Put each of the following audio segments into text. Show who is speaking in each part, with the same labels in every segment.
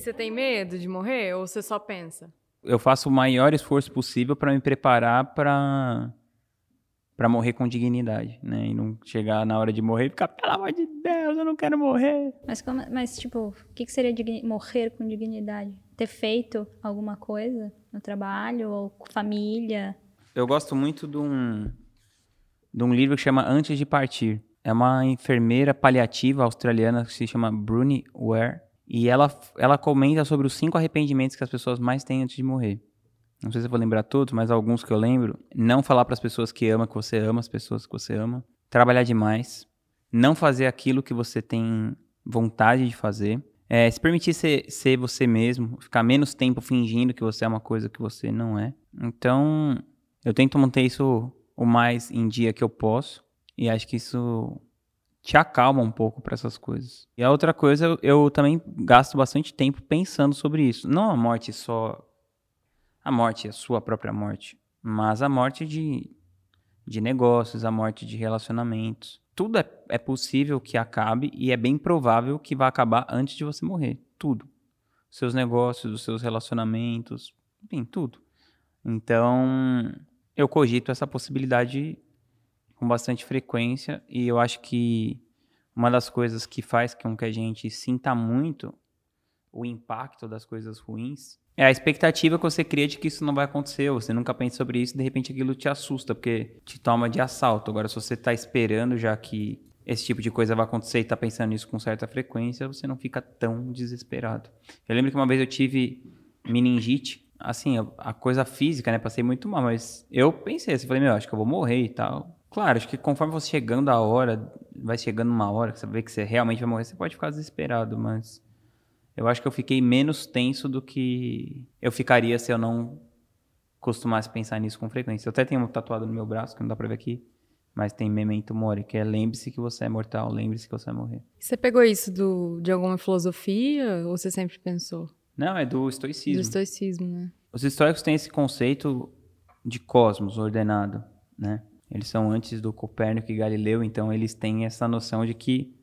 Speaker 1: Você tem medo de morrer ou você só pensa?
Speaker 2: Eu faço o maior esforço possível para me preparar para para morrer com dignidade, né? E não chegar na hora de morrer e ficar, pelo amor de Deus, eu não quero morrer.
Speaker 3: Mas, como, mas tipo, o que, que seria morrer com dignidade? Ter feito alguma coisa no trabalho ou com família?
Speaker 2: Eu gosto muito de um, de um livro que chama Antes de Partir. É uma enfermeira paliativa australiana que se chama Bruni Ware. E ela, ela comenta sobre os cinco arrependimentos que as pessoas mais têm antes de morrer. Não sei se eu vou lembrar todos, mas alguns que eu lembro, não falar para as pessoas que ama que você ama as pessoas que você ama, trabalhar demais, não fazer aquilo que você tem vontade de fazer, é, se permitir ser, ser você mesmo, ficar menos tempo fingindo que você é uma coisa que você não é. Então, eu tento manter isso o mais em dia que eu posso. E acho que isso te acalma um pouco para essas coisas. E a outra coisa, eu, também gasto bastante tempo pensando sobre isso. Não a morte só a morte, a sua própria morte, mas a morte de, de negócios, a morte de relacionamentos. Tudo é, é possível que acabe e é bem provável que vá acabar antes de você morrer. Tudo. Seus negócios, os seus relacionamentos, enfim, tudo. Então, eu cogito essa possibilidade com bastante frequência e eu acho que uma das coisas que faz com que a gente sinta muito o impacto das coisas ruins é a expectativa que você cria de que isso não vai acontecer, você nunca pensa sobre isso, de repente aquilo te assusta, porque te toma de assalto. Agora, se você está esperando já que esse tipo de coisa vai acontecer e está pensando nisso com certa frequência, você não fica tão desesperado. Eu lembro que uma vez eu tive meningite, assim, a coisa física, né? Passei muito mal, mas eu pensei assim, falei, meu, acho que eu vou morrer e tal. Claro, acho que conforme você chegando a hora, vai chegando uma hora que você vê que você realmente vai morrer, você pode ficar desesperado, mas eu acho que eu fiquei menos tenso do que eu ficaria se eu não costumasse pensar nisso com frequência. Eu até tenho um tatuado no meu braço, que não dá pra ver aqui, mas tem memento mori, que é lembre-se que você é mortal, lembre-se que você vai morrer.
Speaker 1: Você pegou isso do, de alguma filosofia ou você sempre pensou?
Speaker 2: Não, é do estoicismo. Do
Speaker 1: estoicismo, né?
Speaker 2: Os estoicos têm esse conceito de cosmos ordenado, né? Eles são antes do Copérnico e Galileu, então eles têm essa noção de que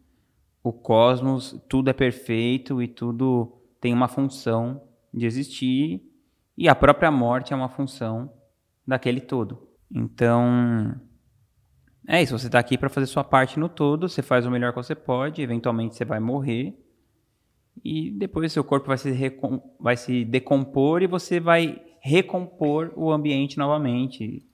Speaker 2: o cosmos, tudo é perfeito e tudo tem uma função de existir e a própria morte é uma função daquele todo. Então, é isso, você está aqui para fazer sua parte no todo, você faz o melhor que você pode, eventualmente você vai morrer e depois seu corpo vai se, vai se decompor e você vai recompor o ambiente novamente.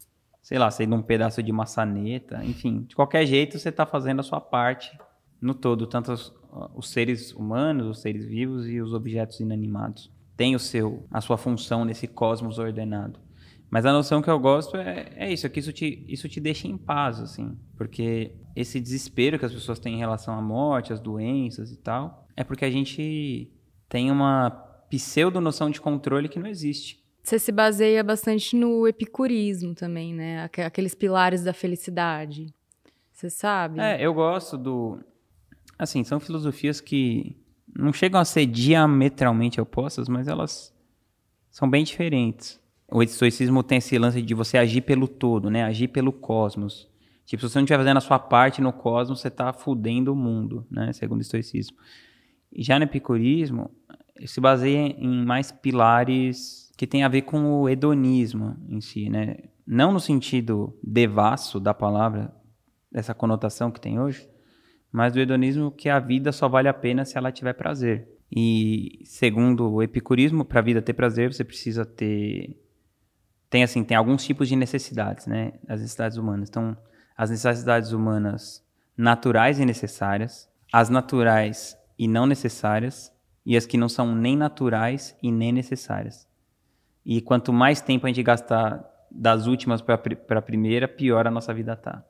Speaker 2: Sei lá, sendo um pedaço de maçaneta, enfim, de qualquer jeito você está fazendo a sua parte no todo, tanto os, os, seres humanos, os seres vivos e os objetos inanimados. Tem o seu, a sua função nesse cosmos ordenado. Mas a noção que eu gosto é, é isso, é que isso te, isso te deixa em paz, assim. Porque esse desespero que as pessoas têm em relação à morte, às doenças e tal, é porque a gente tem uma pseudo-noção de controle que não existe.
Speaker 1: Você se baseia bastante no epicurismo também, né? Aqueles pilares da felicidade. Você sabe?
Speaker 2: É, eu gosto do assim, são filosofias que não chegam a ser diametralmente opostas, mas elas são bem diferentes. O estoicismo tem esse lance de você agir pelo todo, né? Agir pelo cosmos. Tipo, se você não estiver fazendo a sua parte no cosmos, você está fudendo o mundo, né? Segundo o estoicismo. E já no epicurismo, se baseia em mais pilares que tem a ver com o hedonismo em si, né? Não no sentido devasso da palavra, dessa conotação que tem hoje, mas do hedonismo que a vida só vale a pena se ela tiver prazer. E segundo o epicurismo, para a vida ter prazer, você precisa ter tem assim, tem alguns tipos de necessidades, né? As necessidades humanas. Então, as necessidades humanas naturais e necessárias, as naturais e não necessárias, e as que não são nem naturais e nem necessárias. E quanto mais tempo a gente gastar das últimas para a primeira, pior a nossa vida tá.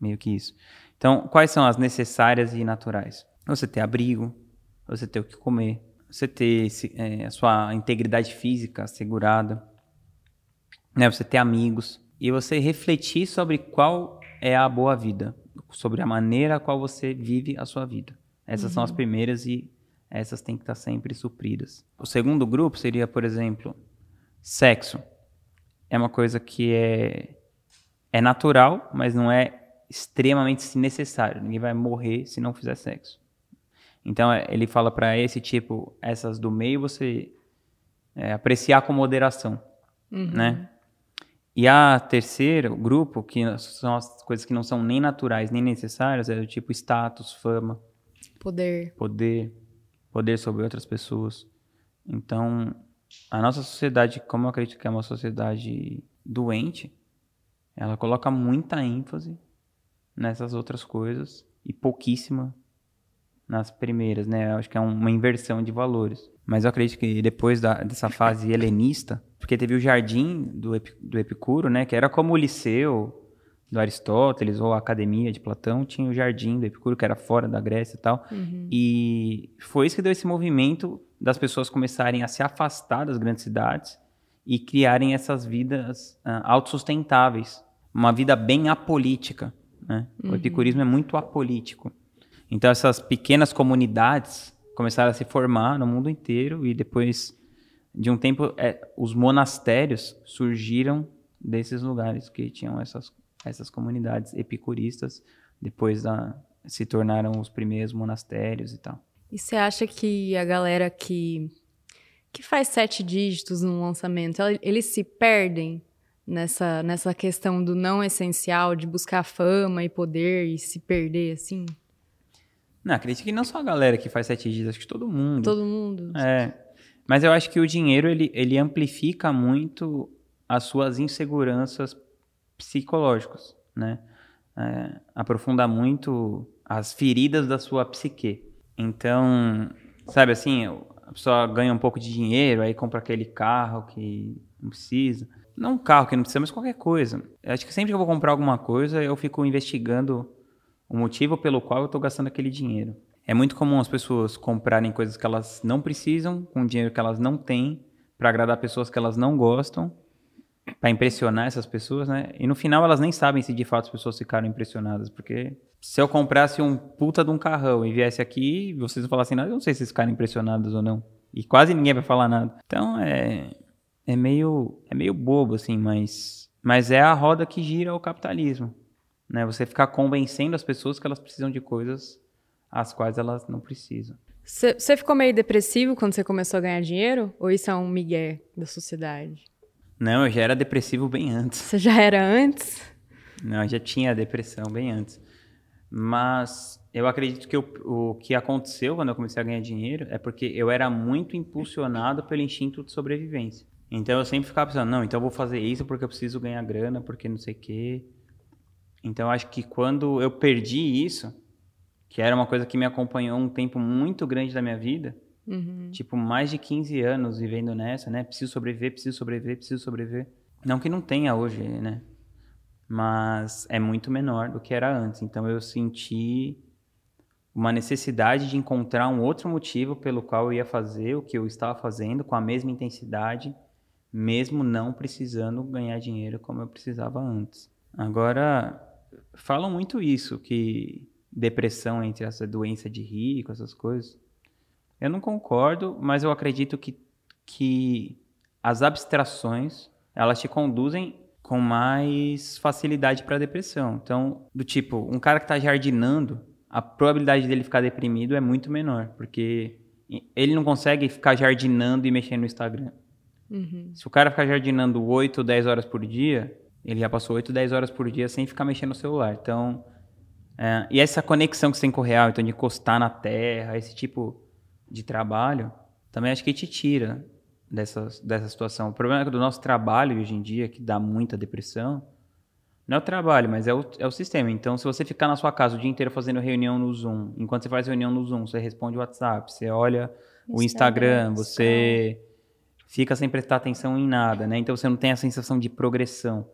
Speaker 2: Meio que isso. Então, quais são as necessárias e naturais? Você ter abrigo, você ter o que comer, você ter é, a sua integridade física assegurada, né? você ter amigos e você refletir sobre qual é a boa vida, sobre a maneira a qual você vive a sua vida. Essas uhum. são as uhum. primeiras e essas têm que estar sempre supridas. O segundo grupo seria, por exemplo, sexo. É uma coisa que é, é natural, mas não é extremamente necessário. Ninguém vai morrer se não fizer sexo. Então é, ele fala para esse tipo, essas do meio você é, apreciar com moderação,
Speaker 1: Uhum.
Speaker 2: né? E a terceira, o grupo, que são as coisas que não são nem naturais nem necessárias, é do tipo status, fama,
Speaker 1: Poder.
Speaker 2: poder, poder sobre outras pessoas. Então, a nossa sociedade, como eu acredito que é uma sociedade doente, ela coloca muita ênfase nessas outras coisas e pouquíssima nas primeiras, né? Eu acho que é um- uma inversão de valores. Mas eu acredito que depois da- dessa fase helenista, porque teve o jardim do, do Epicuro, né? Que era como o liceu do Aristóteles ou a academia de Platão, tinha o jardim do Epicuro, que era fora da Grécia e tal. E foi isso que deu esse movimento das pessoas começarem a se afastar das grandes cidades e criarem essas vidas ah, autossustentáveis. Uma vida bem apolítica. Né? O epicurismo é muito apolítico. Então, essas pequenas comunidades começaram a se formar no mundo inteiro e depois de um tempo, é, os monastérios surgiram desses lugares que tinham essas, essas comunidades epicuristas. Depois da, se tornaram os primeiros monastérios e tal.
Speaker 1: E você acha que a galera que, que faz sete dígitos no lançamento, eles se perdem nessa, nessa questão do não essencial, de buscar fama e poder e se perder, assim?
Speaker 2: Não, acredito que não só a galera que faz sete dias, acho que todo mundo.
Speaker 1: Todo mundo.
Speaker 2: É. Mas eu acho que o dinheiro, ele, ele amplifica muito as suas inseguranças psicológicas, né? É, aprofunda muito as feridas da sua psique. Então, sabe assim, a pessoa ganha um pouco de dinheiro, aí compra aquele carro que não precisa. Não um carro que não precisa, mas qualquer coisa. Eu acho que sempre que eu vou comprar alguma coisa, eu fico investigando o motivo pelo qual eu estou gastando aquele dinheiro. É muito comum as pessoas comprarem coisas que elas não precisam, com dinheiro que elas não têm, para agradar pessoas que elas não gostam, para impressionar essas pessoas, né? E no final elas nem sabem se de fato as pessoas ficaram impressionadas, porque se eu comprasse um puta de um carrão e viesse aqui, vocês não falassem nada, eu não sei se vocês ficaram impressionados ou não. E quase ninguém vai falar nada. Então é é meio é meio bobo assim, mas mas é a roda que gira o capitalismo, né? Você ficar convencendo as pessoas que elas precisam de coisas as quais elas não precisam.
Speaker 1: Você ficou meio depressivo quando você começou a ganhar dinheiro? Ou isso é um migué da sociedade?
Speaker 2: Não, eu já era depressivo bem antes.
Speaker 1: Você já era antes?
Speaker 2: Não, eu já tinha depressão bem antes. Mas eu acredito que o, o que aconteceu quando eu comecei a ganhar dinheiro é porque eu era muito impulsionado pelo instinto de sobrevivência. Então eu sempre ficava pensando, não, então eu vou fazer isso porque eu preciso ganhar grana, porque não sei o quê. Então eu acho que quando eu perdi isso, que era uma coisa que me acompanhou um tempo muito grande da minha vida,
Speaker 1: Uhum.
Speaker 2: tipo, mais de 15 anos vivendo nessa, né? Preciso sobreviver, preciso sobreviver, preciso sobreviver. Não que não tenha hoje, né? Mas é muito menor do que era antes. Então eu senti uma necessidade de encontrar um outro motivo pelo qual eu ia fazer o que eu estava fazendo com a mesma intensidade, mesmo não precisando ganhar dinheiro como eu precisava antes. Agora, falam muito isso, que depressão entre essa doença de rico, essas coisas. Eu não concordo, mas eu acredito que, que as abstrações elas te conduzem com mais facilidade para a depressão. Então, do tipo, um cara que está jardinando, a probabilidade dele ficar deprimido é muito menor, porque ele não consegue ficar jardinando e mexendo no Instagram.
Speaker 1: Uhum.
Speaker 2: Se o cara ficar jardinando 8 ou 10 horas por dia, ele já passou 8, 10 horas por dia sem ficar mexendo no celular. Então, é, e essa conexão que você tem com o real, então de encostar na terra, esse tipo de trabalho, também acho que te tira dessa, dessa situação. O problema é que do nosso trabalho hoje em dia, que dá muita depressão, não é o trabalho, mas é o, é o sistema. Então, se você ficar na sua casa o dia inteiro fazendo reunião no Zoom, enquanto você faz reunião no Zoom, você responde o WhatsApp, você olha o Instagram,
Speaker 3: Instagram,
Speaker 2: você fica sem prestar atenção em nada, né? Então você não tem a sensação de progressão.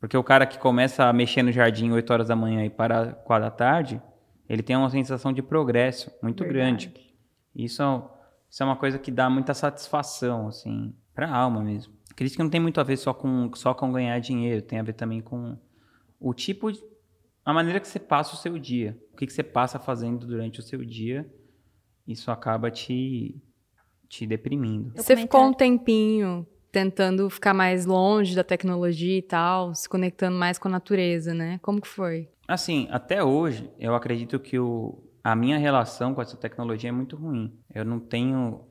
Speaker 2: Porque o cara que começa a mexer no jardim 8 horas da manhã e para 4 da tarde, ele tem uma sensação de progresso muito grande. Isso é, isso é uma coisa que dá muita satisfação, assim, pra alma mesmo. Acredito que não tem muito a ver só com, só com ganhar dinheiro, tem a ver também com o tipo, de, a maneira que você passa o seu dia. O que, que você passa fazendo durante o seu dia, isso acaba te, te deprimindo.
Speaker 1: Você ficou um tempinho tentando ficar mais longe da tecnologia e tal, se conectando mais com a natureza, né? Como que foi?
Speaker 2: Assim, até hoje, eu acredito que o, a minha relação com essa tecnologia é muito ruim. Eu não tenho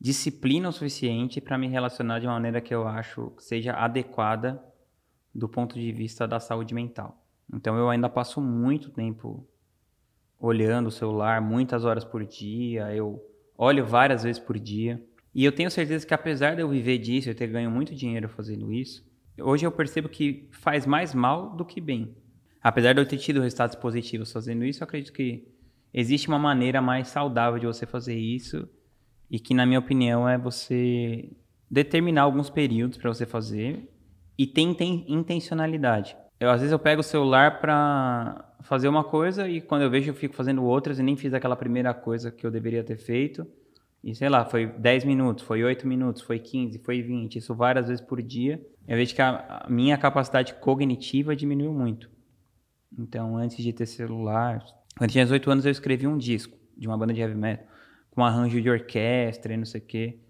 Speaker 2: disciplina o suficiente para me relacionar de uma maneira que eu acho que seja adequada do ponto de vista da saúde mental. Então eu ainda passo muito tempo olhando o celular, muitas horas por dia, eu olho várias vezes por dia. E eu tenho certeza que apesar de eu viver disso, eu ter ganho muito dinheiro fazendo isso, hoje eu percebo que faz mais mal do que bem. Apesar de eu ter tido resultados positivos fazendo isso, eu acredito que existe uma maneira mais saudável de você fazer isso e que, na minha opinião, é você determinar alguns períodos para você fazer e ter intencionalidade. Eu, às vezes eu pego o celular para fazer uma coisa e quando eu vejo eu fico fazendo outras e nem fiz aquela primeira coisa que eu deveria ter feito. E sei lá, foi 10 minutos, foi 8 minutos, foi 15, foi 20, isso várias vezes por dia. Eu vejo que a, minha capacidade cognitiva diminuiu muito. Então, antes de ter celular, quando tinha 18 anos eu escrevi um disco de uma banda de heavy metal com arranjo de orquestra e não sei o quê.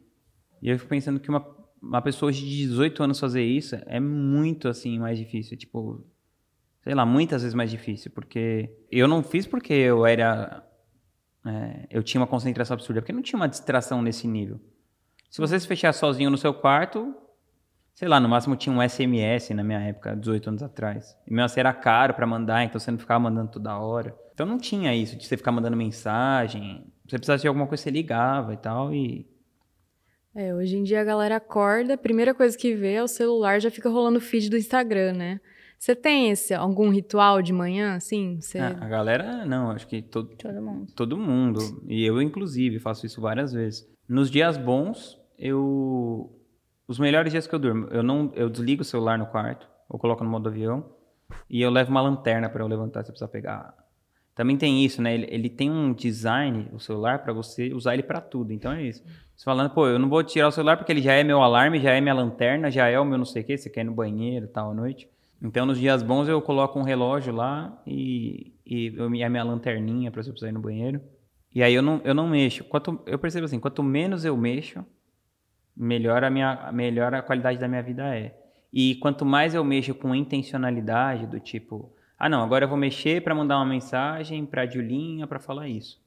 Speaker 2: E eu fico pensando que uma, uma pessoa de 18 anos fazer isso é muito, assim, mais difícil. Tipo, sei lá, muitas vezes mais difícil. Porque eu não fiz porque eu era... É, eu tinha uma concentração absurda, porque não tinha uma distração nesse nível. Se você se fechar sozinho no seu quarto, sei lá, no máximo tinha um SMS na minha época, 18 anos atrás. E mesmo assim era caro para mandar, então você não ficava mandando toda hora. Então não tinha isso de você ficar mandando mensagem, você precisasse de alguma coisa, você ligava e tal, e...
Speaker 1: É, hoje em dia a galera acorda, a primeira coisa que vê é o celular, já fica rolando o feed do Instagram, né? Você tem esse, algum ritual de manhã, assim? Você...
Speaker 2: Ah, a galera, não, acho que todo,
Speaker 3: todo mundo.
Speaker 2: Todo mundo. E eu, inclusive, faço isso várias vezes. Nos dias bons, eu... Os melhores dias que eu durmo, eu não eu desligo o celular no quarto, ou coloco no modo avião, e eu levo uma lanterna para eu levantar se eu precisar pegar também tem isso, né? Ele, ele tem um design, o celular, para você usar ele para tudo. Então é isso. Você falando, pô, eu não vou tirar o celular porque ele já é meu alarme, já é minha lanterna, já é o meu não sei o quê, você quer ir no banheiro tal à noite. Então nos dias bons eu coloco um relógio lá e, e eu, a minha lanterninha para se eu precisar ir no banheiro. E aí eu não, eu não mexo. Quanto, eu percebo assim, quanto menos eu mexo, melhor a, minha, melhor a qualidade da minha vida é. E quanto mais eu mexo com intencionalidade, do tipo, ah, não, agora eu vou mexer para mandar uma mensagem para a Julinha para falar isso.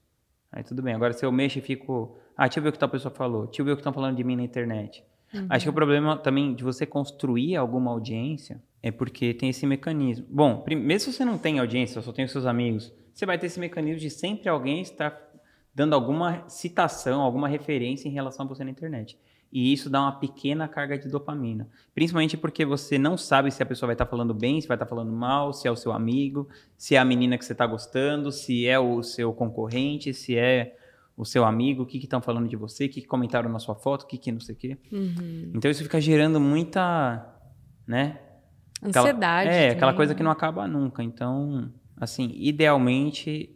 Speaker 2: Aí tudo bem. Agora se eu mexo e fico, ah, deixa eu ver o que tal pessoa falou, deixa eu ver o que estão falando de mim na internet. Uhum. Acho que o problema também de você construir alguma audiência é porque tem esse mecanismo. Bom, mesmo se você não tem audiência, só tem os seus amigos, você vai ter esse mecanismo de sempre alguém estar dando alguma citação, alguma referência em relação a você na internet e isso dá uma pequena carga de dopamina. Principalmente porque você não sabe se a pessoa vai estar falando bem, se vai estar falando mal, se é o seu amigo, se é a menina que você está gostando, se é o seu concorrente, se é o seu amigo, o que estão falando de você, o que, que, comentaram na sua foto, o que, que não sei o quê. Uhum. Então isso fica gerando muita, né?
Speaker 1: Ansiedade.
Speaker 2: Aquela, é, aquela né? coisa que não acaba nunca. Então, assim, idealmente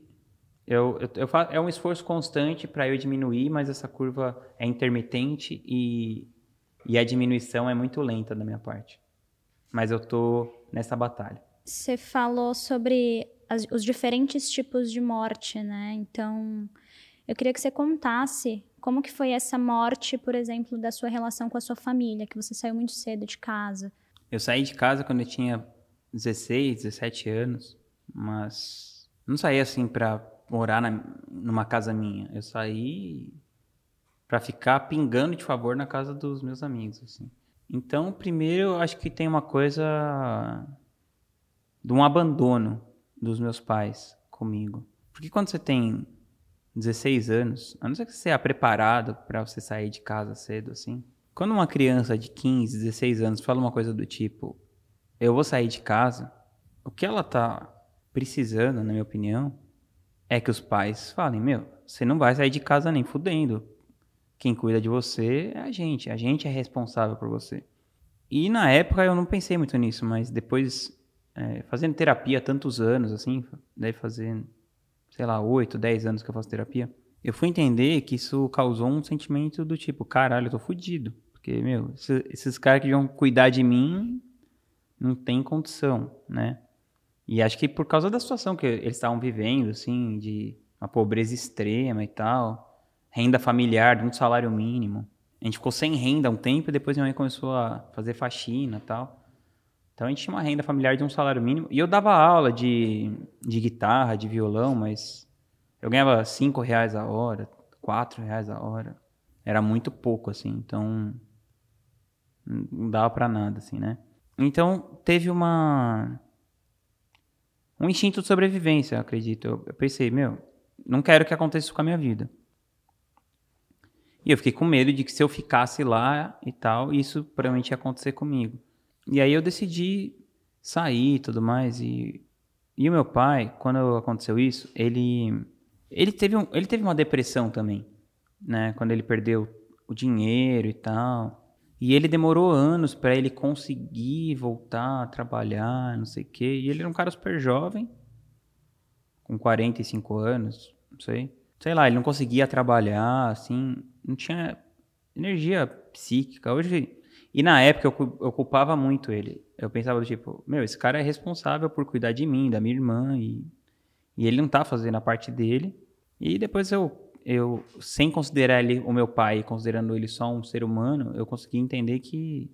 Speaker 2: eu, eu, eu faço, é um esforço constante para eu diminuir, mas essa curva é intermitente e, e a diminuição é muito lenta da minha parte. Mas eu tô nessa batalha.
Speaker 3: Você falou sobre as, os diferentes tipos de morte, né? Então, eu queria que você contasse como que foi essa morte, por exemplo, da sua relação com a sua família, que você saiu muito cedo de casa.
Speaker 2: Eu saí de casa quando eu tinha 16, 17 anos, mas não saí assim para morar na, numa casa minha. Eu saí para ficar pingando de favor na casa dos meus amigos, assim. Então, primeiro, eu acho que tem uma coisa de um abandono dos meus pais comigo. Porque quando você tem 16 anos, a não ser que você seja preparado para você sair de casa cedo, assim. Quando uma criança de 15, 16 anos fala uma coisa do tipo, eu vou sair de casa, o que ela tá precisando, na minha opinião, é que os pais falem: Meu, você não vai sair de casa nem fudendo. Quem cuida de você é a gente. A gente é responsável por você. E na época eu não pensei muito nisso, mas depois, é, fazendo terapia tantos anos, assim, deve fazer, sei lá, 8, 10 anos que eu faço terapia, eu fui entender que isso causou um sentimento do tipo: caralho, eu tô fudido. Porque, meu, esses, esses caras que vão cuidar de mim não tem condição, né? E acho que por causa da situação que eles estavam vivendo, assim, de uma pobreza extrema e tal, renda familiar de um salário mínimo. A gente ficou sem renda um tempo e depois minha mãe começou a fazer faxina e tal. Então a gente tinha uma renda familiar de um salário mínimo. E eu dava aula de, de guitarra, de violão, mas Eu ganhava 5 reais a hora, 4 reais a hora. Era muito pouco, assim, então não dava para nada, assim, né? Então teve uma um instinto de sobrevivência, eu acredito. Eu, eu pensei, meu, não quero que aconteça isso com a minha vida. E eu fiquei com medo de que se eu ficasse lá e tal, isso provavelmente ia acontecer comigo. E aí eu decidi sair e tudo mais. E, e o meu pai, quando aconteceu isso, ele, ele, teve um, ele teve uma depressão também, né? Quando ele perdeu o dinheiro e tal. E ele demorou anos para ele conseguir voltar a trabalhar, não sei o quê. E ele era um cara super jovem, com 45 anos, não sei. Sei lá, ele não conseguia trabalhar, assim, não tinha energia psíquica. Hoje. E na época eu, eu culpava muito ele. Eu pensava, tipo, meu, esse cara é responsável por cuidar de mim, da minha irmã, e, e ele não tá fazendo a parte dele. E depois eu eu, sem considerar ele o meu pai, considerando ele só um ser humano, eu consegui entender que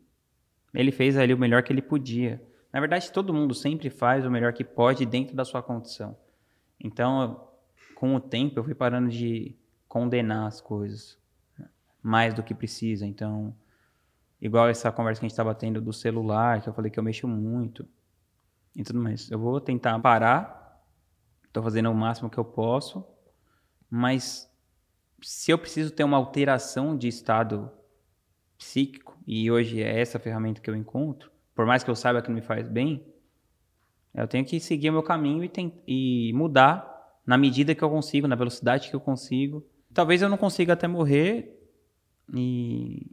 Speaker 2: ele fez ali o melhor que ele podia. Na verdade, todo mundo sempre faz o melhor que pode dentro da sua condição. Então, com o tempo, eu fui parando de condenar as coisas mais do que precisa. Então, igual essa conversa que a gente estava tendo do celular, que eu falei que eu mexo muito e tudo mais. Eu vou tentar parar, estou fazendo o máximo que eu posso, mas se eu preciso ter uma alteração de estado psíquico, e hoje é essa ferramenta que eu encontro, por mais que eu saiba que não me faz bem, eu tenho que seguir o meu caminho e, e mudar na medida que eu consigo, na velocidade que eu consigo. Talvez eu não consiga até morrer e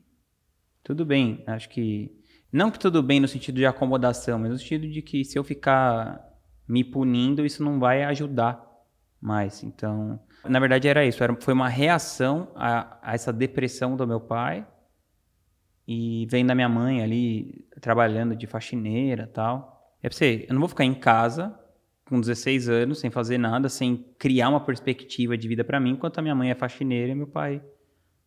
Speaker 2: tudo bem. Acho que não que tudo bem no sentido de acomodação, mas no sentido de que se eu ficar me punindo, isso não vai ajudar mais. Então, na verdade, era isso. Era, foi uma reação a, a, essa depressão do meu pai. E vem da minha mãe ali, trabalhando de faxineira tal. É pra você, eu não vou ficar em casa com 16 anos, sem fazer nada, sem criar uma perspectiva de vida para mim, enquanto a minha mãe é faxineira e meu pai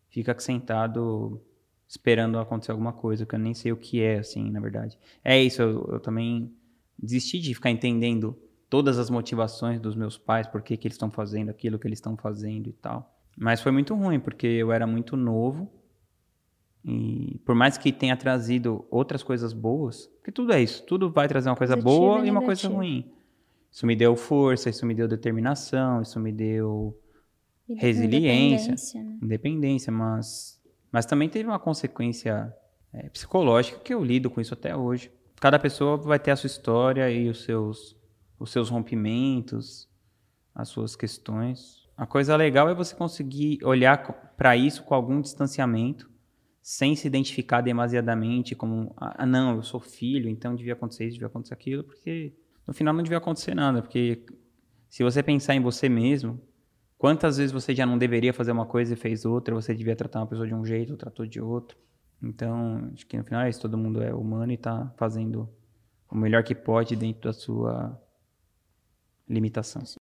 Speaker 2: fica sentado esperando acontecer alguma coisa, que eu nem sei o que é, assim, na verdade. É isso, eu, eu também desisti de ficar entendendo todas as motivações dos meus pais, por que, que eles estão fazendo aquilo que eles estão fazendo e tal. Mas foi muito ruim, porque eu era muito novo. E por mais que tenha trazido outras coisas boas, porque tudo é isso, tudo vai trazer uma coisa Positivo boa e, uma coisa ruim. Isso me deu força, isso me deu determinação, isso me deu resiliência, independência, né? independência, mas, mas também teve uma consequência é, psicológica que eu lido com isso até hoje. Cada pessoa vai ter a sua história e os seus os seus rompimentos, as suas questões. A coisa legal é você conseguir olhar para isso com algum distanciamento, sem se identificar demasiadamente como, ah, não, eu sou filho, então devia acontecer isso, devia acontecer aquilo, porque no final não devia acontecer nada, porque se você pensar em você mesmo, quantas vezes você já não deveria fazer uma coisa e fez outra, você devia tratar uma pessoa de um jeito, ou tratou de outro. Então, acho que no final é isso, todo mundo é humano e está fazendo o melhor que pode dentro da sua limitação.